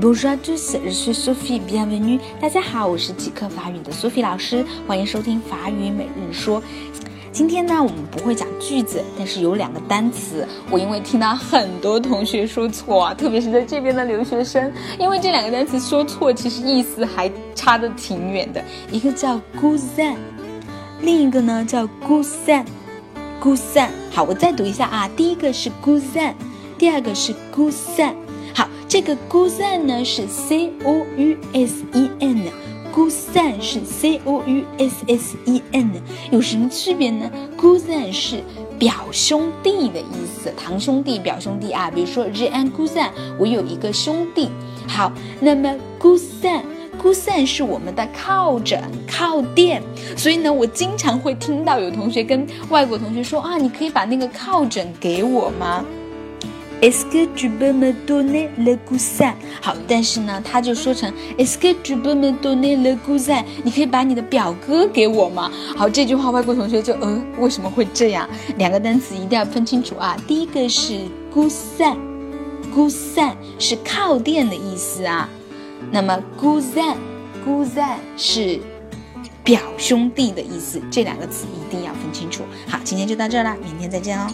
Bonjour à tous, je suis Sophie, bienvenue. 大家好，我是即刻法语的 Sophie 老师，欢迎收听法语每日说。今天呢，我们不会讲句子，但是有两个单词，我因为听到很多同学说错啊，特别是在这边的留学生，因为这两个单词说错，其实意思还差得挺远的。一个叫 cousin，另一个呢叫 gusan，gusan 好，我再读一下啊，第一个是 gusan，第二个是 gusan。好，这个 gusan 呢是 c o u s e 是 c o u s s e n，有什么区别呢？cousin 是表兄弟的意思，堂兄弟、表兄弟啊。比如说 j a n cousin，我有一个兄弟。好，那么 cousin，cousin 是我们的靠枕、靠垫。所以呢，我经常会听到有同学跟外国同学说啊，你可以把那个靠枕给我吗？Est-ce que tu peux me donner le coussin？好，但是呢，他就说成 Est-ce que tu peux me donner le coussin？你可以把你的表哥给我吗？好，这句话外国同学就呃，为什么会这样？两个单词一定要分清楚啊。第一个是 coussin，coussin 是靠垫的意思啊。那么 cousin，cousin 是表兄弟的意思。这两个词一定要分清楚。好，今天就到这儿了，明天再见哦。